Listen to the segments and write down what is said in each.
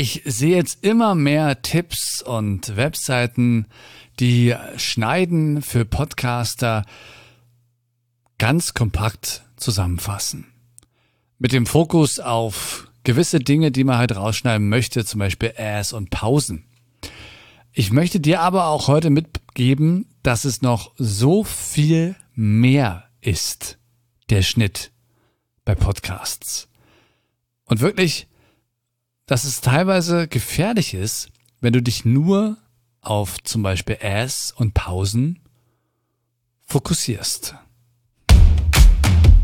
Ich sehe jetzt immer mehr Tipps und Webseiten, die Schneiden für Podcaster ganz kompakt zusammenfassen. Mit dem Fokus auf gewisse Dinge, die man halt rausschneiden möchte, zum Beispiel Ass und Pausen. Ich möchte dir aber auch heute mitgeben, dass es noch so viel mehr ist, der Schnitt bei Podcasts. Und wirklich, dass es teilweise gefährlich ist, wenn du dich nur auf zum Beispiel Ass und Pausen fokussierst.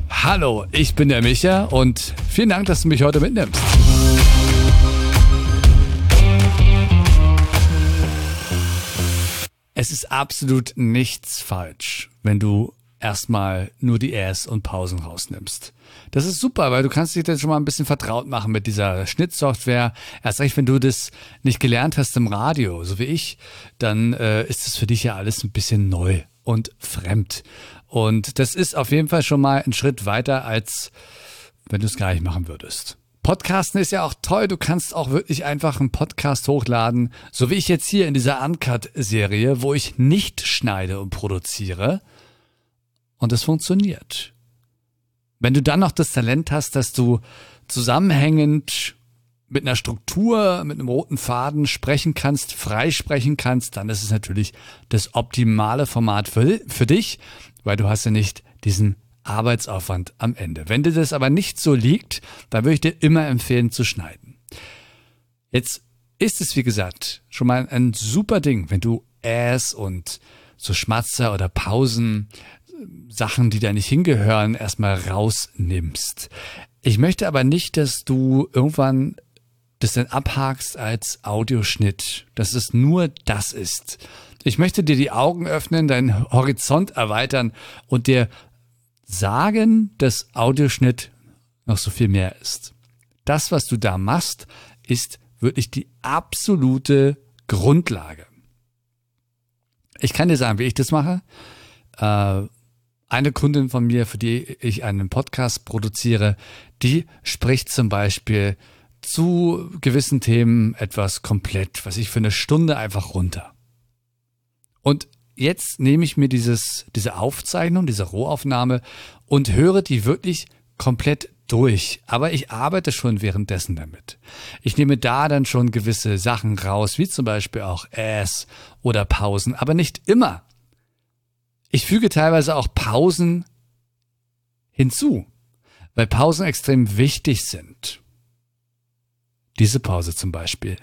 Hallo, ich bin der Micha und vielen Dank, dass du mich heute mitnimmst. Es ist absolut nichts falsch, wenn du erstmal nur die Airs und Pausen rausnimmst. Das ist super, weil du kannst dich dann schon mal ein bisschen vertraut machen mit dieser Schnittsoftware. Erst recht, wenn du das nicht gelernt hast im Radio, so wie ich, dann äh, ist es für dich ja alles ein bisschen neu und fremd. Und das ist auf jeden Fall schon mal ein Schritt weiter, als wenn du es gar nicht machen würdest. Podcasten ist ja auch toll. Du kannst auch wirklich einfach einen Podcast hochladen, so wie ich jetzt hier in dieser Uncut-Serie, wo ich nicht schneide und produziere. Und es funktioniert. Wenn du dann noch das Talent hast, dass du zusammenhängend mit einer Struktur, mit einem roten Faden sprechen kannst, frei sprechen kannst, dann ist es natürlich das optimale Format für, für dich, weil du hast ja nicht diesen Arbeitsaufwand am Ende. Wenn dir das aber nicht so liegt, dann würde ich dir immer empfehlen zu schneiden. Jetzt ist es, wie gesagt, schon mal ein super Ding, wenn du Ass und so Schmatzer oder Pausen, Sachen, die da nicht hingehören, erstmal rausnimmst. Ich möchte aber nicht, dass du irgendwann das dann abhakst als Audioschnitt, dass es nur das ist. Ich möchte dir die Augen öffnen, deinen Horizont erweitern und dir sagen, dass Audioschnitt noch so viel mehr ist. Das, was du da machst, ist wirklich die absolute Grundlage. Ich kann dir sagen, wie ich das mache. Äh, eine Kundin von mir, für die ich einen Podcast produziere, die spricht zum Beispiel zu gewissen Themen etwas komplett, was ich für eine Stunde einfach runter. Und jetzt nehme ich mir dieses, diese Aufzeichnung, diese Rohaufnahme und höre die wirklich komplett durch. Aber ich arbeite schon währenddessen damit. Ich nehme da dann schon gewisse Sachen raus, wie zum Beispiel auch Ass oder Pausen, aber nicht immer. Ich füge teilweise auch Pausen hinzu, weil Pausen extrem wichtig sind. Diese Pause zum Beispiel.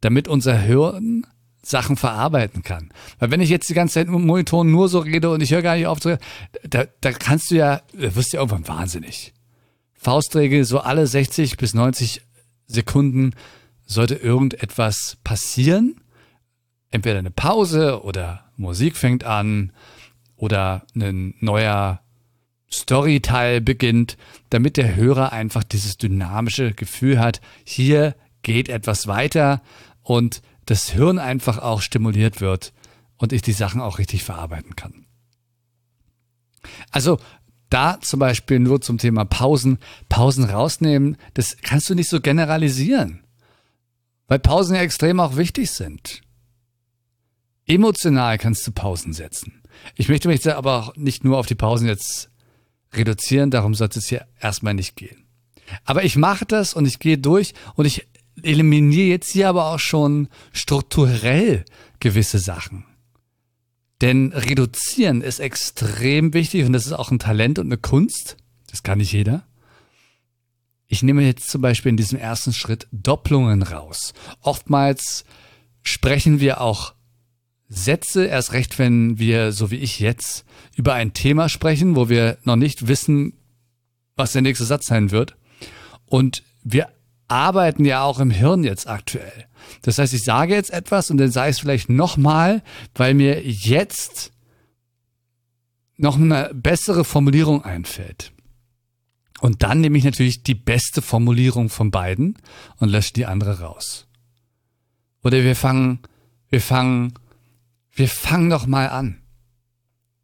Damit unser Hirn Sachen verarbeiten kann. Weil wenn ich jetzt die ganze Zeit mit dem Monitor nur so rede und ich höre gar nicht auf da, da kannst du ja, da wirst du ja irgendwann wahnsinnig. Faustregel, so alle 60 bis 90 Sekunden sollte irgendetwas passieren. Entweder eine Pause oder Musik fängt an oder ein neuer Storyteil beginnt, damit der Hörer einfach dieses dynamische Gefühl hat, hier geht etwas weiter und das Hirn einfach auch stimuliert wird und ich die Sachen auch richtig verarbeiten kann. Also da zum Beispiel nur zum Thema Pausen, Pausen rausnehmen, das kannst du nicht so generalisieren, weil Pausen ja extrem auch wichtig sind. Emotional kannst du Pausen setzen. Ich möchte mich da aber auch nicht nur auf die Pausen jetzt reduzieren, darum sollte es hier erstmal nicht gehen. Aber ich mache das und ich gehe durch und ich eliminiere jetzt hier aber auch schon strukturell gewisse Sachen. Denn reduzieren ist extrem wichtig und das ist auch ein Talent und eine Kunst. Das kann nicht jeder. Ich nehme jetzt zum Beispiel in diesem ersten Schritt Doppelungen raus. Oftmals sprechen wir auch Sätze, erst recht, wenn wir, so wie ich jetzt, über ein Thema sprechen, wo wir noch nicht wissen, was der nächste Satz sein wird. Und wir arbeiten ja auch im Hirn jetzt aktuell. Das heißt, ich sage jetzt etwas und dann sage ich es vielleicht nochmal, weil mir jetzt noch eine bessere Formulierung einfällt. Und dann nehme ich natürlich die beste Formulierung von beiden und lösche die andere raus. Oder wir fangen, wir fangen, wir fangen doch mal an.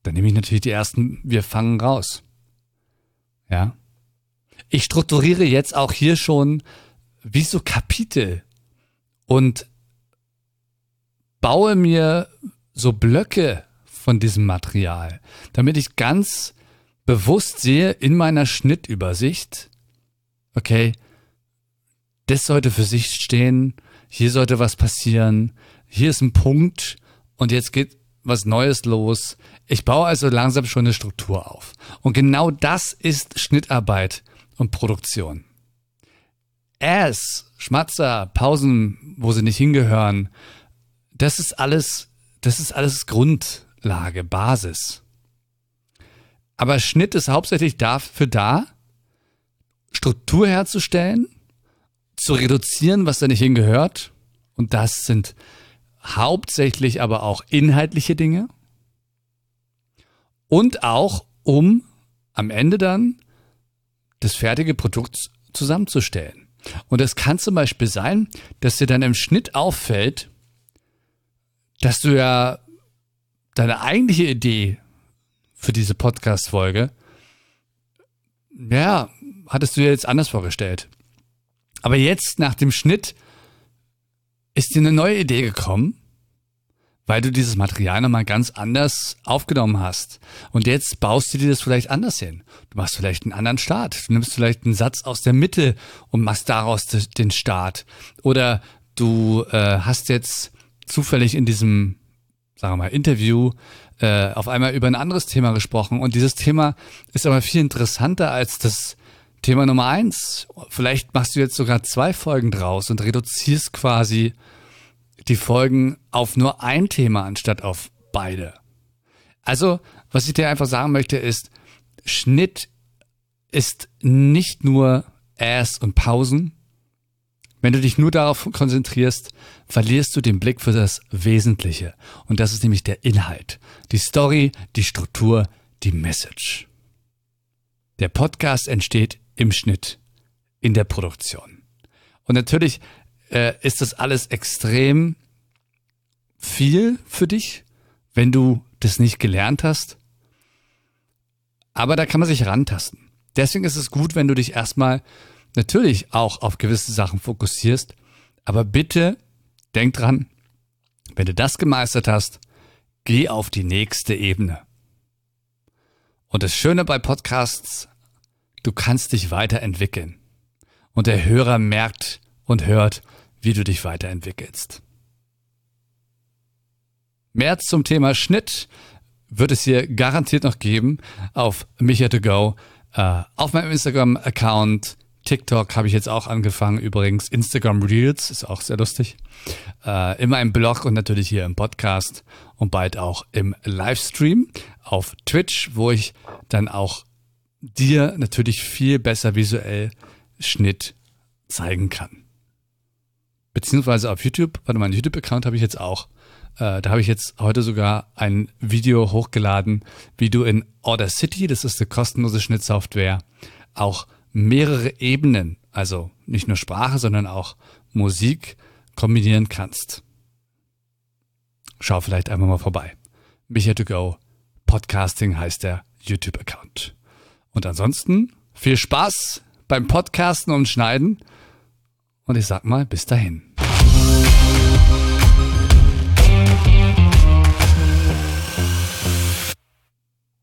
Dann nehme ich natürlich die ersten, wir fangen raus. Ja. Ich strukturiere jetzt auch hier schon wie so Kapitel und baue mir so Blöcke von diesem Material, damit ich ganz bewusst sehe in meiner Schnittübersicht, okay, das sollte für sich stehen, hier sollte was passieren, hier ist ein Punkt und jetzt geht was Neues los. Ich baue also langsam schon eine Struktur auf. Und genau das ist Schnittarbeit und Produktion. Ass, Schmatzer, Pausen, wo sie nicht hingehören, das ist alles, das ist alles Grundlage, Basis. Aber Schnitt ist hauptsächlich dafür da, Struktur herzustellen, zu reduzieren, was da nicht hingehört. Und das sind hauptsächlich aber auch inhaltliche Dinge. Und auch, um am Ende dann das fertige Produkt zusammenzustellen. Und es kann zum Beispiel sein, dass dir dann im Schnitt auffällt, dass du ja deine eigentliche Idee für diese Podcast-Folge, ja, hattest du dir jetzt anders vorgestellt. Aber jetzt nach dem Schnitt ist dir eine neue Idee gekommen, weil du dieses Material nochmal ganz anders aufgenommen hast. Und jetzt baust du dir das vielleicht anders hin. Du machst vielleicht einen anderen Start. Du nimmst vielleicht einen Satz aus der Mitte und machst daraus den Start. Oder du äh, hast jetzt zufällig in diesem, sagen wir mal, Interview äh, auf einmal über ein anderes Thema gesprochen. Und dieses Thema ist aber viel interessanter als das Thema Nummer eins. Vielleicht machst du jetzt sogar zwei Folgen draus und reduzierst quasi die Folgen auf nur ein Thema anstatt auf beide. Also, was ich dir einfach sagen möchte, ist, Schnitt ist nicht nur Ass und Pausen. Wenn du dich nur darauf konzentrierst, verlierst du den Blick für das Wesentliche. Und das ist nämlich der Inhalt, die Story, die Struktur, die Message. Der Podcast entsteht im Schnitt, in der Produktion. Und natürlich äh, ist das alles extrem viel für dich, wenn du das nicht gelernt hast. Aber da kann man sich rantasten. Deswegen ist es gut, wenn du dich erstmal natürlich auch auf gewisse Sachen fokussierst. Aber bitte denk dran, wenn du das gemeistert hast, geh auf die nächste Ebene. Und das Schöne bei Podcasts du kannst dich weiterentwickeln. Und der Hörer merkt und hört, wie du dich weiterentwickelst. Mehr zum Thema Schnitt wird es hier garantiert noch geben auf Micha2Go, äh, auf meinem Instagram-Account. TikTok habe ich jetzt auch angefangen, übrigens. Instagram Reels ist auch sehr lustig. Äh, in meinem Blog und natürlich hier im Podcast und bald auch im Livestream auf Twitch, wo ich dann auch dir natürlich viel besser visuell Schnitt zeigen kann. Beziehungsweise auf YouTube, warte, meinen YouTube-Account habe ich jetzt auch. Äh, da habe ich jetzt heute sogar ein Video hochgeladen, wie du in Audacity, das ist eine kostenlose Schnittsoftware, auch mehrere Ebenen, also nicht nur Sprache, sondern auch Musik kombinieren kannst. Schau vielleicht einmal mal vorbei. Micha to go. Podcasting heißt der YouTube-Account. Und ansonsten viel Spaß beim Podcasten und Schneiden. Und ich sag mal, bis dahin.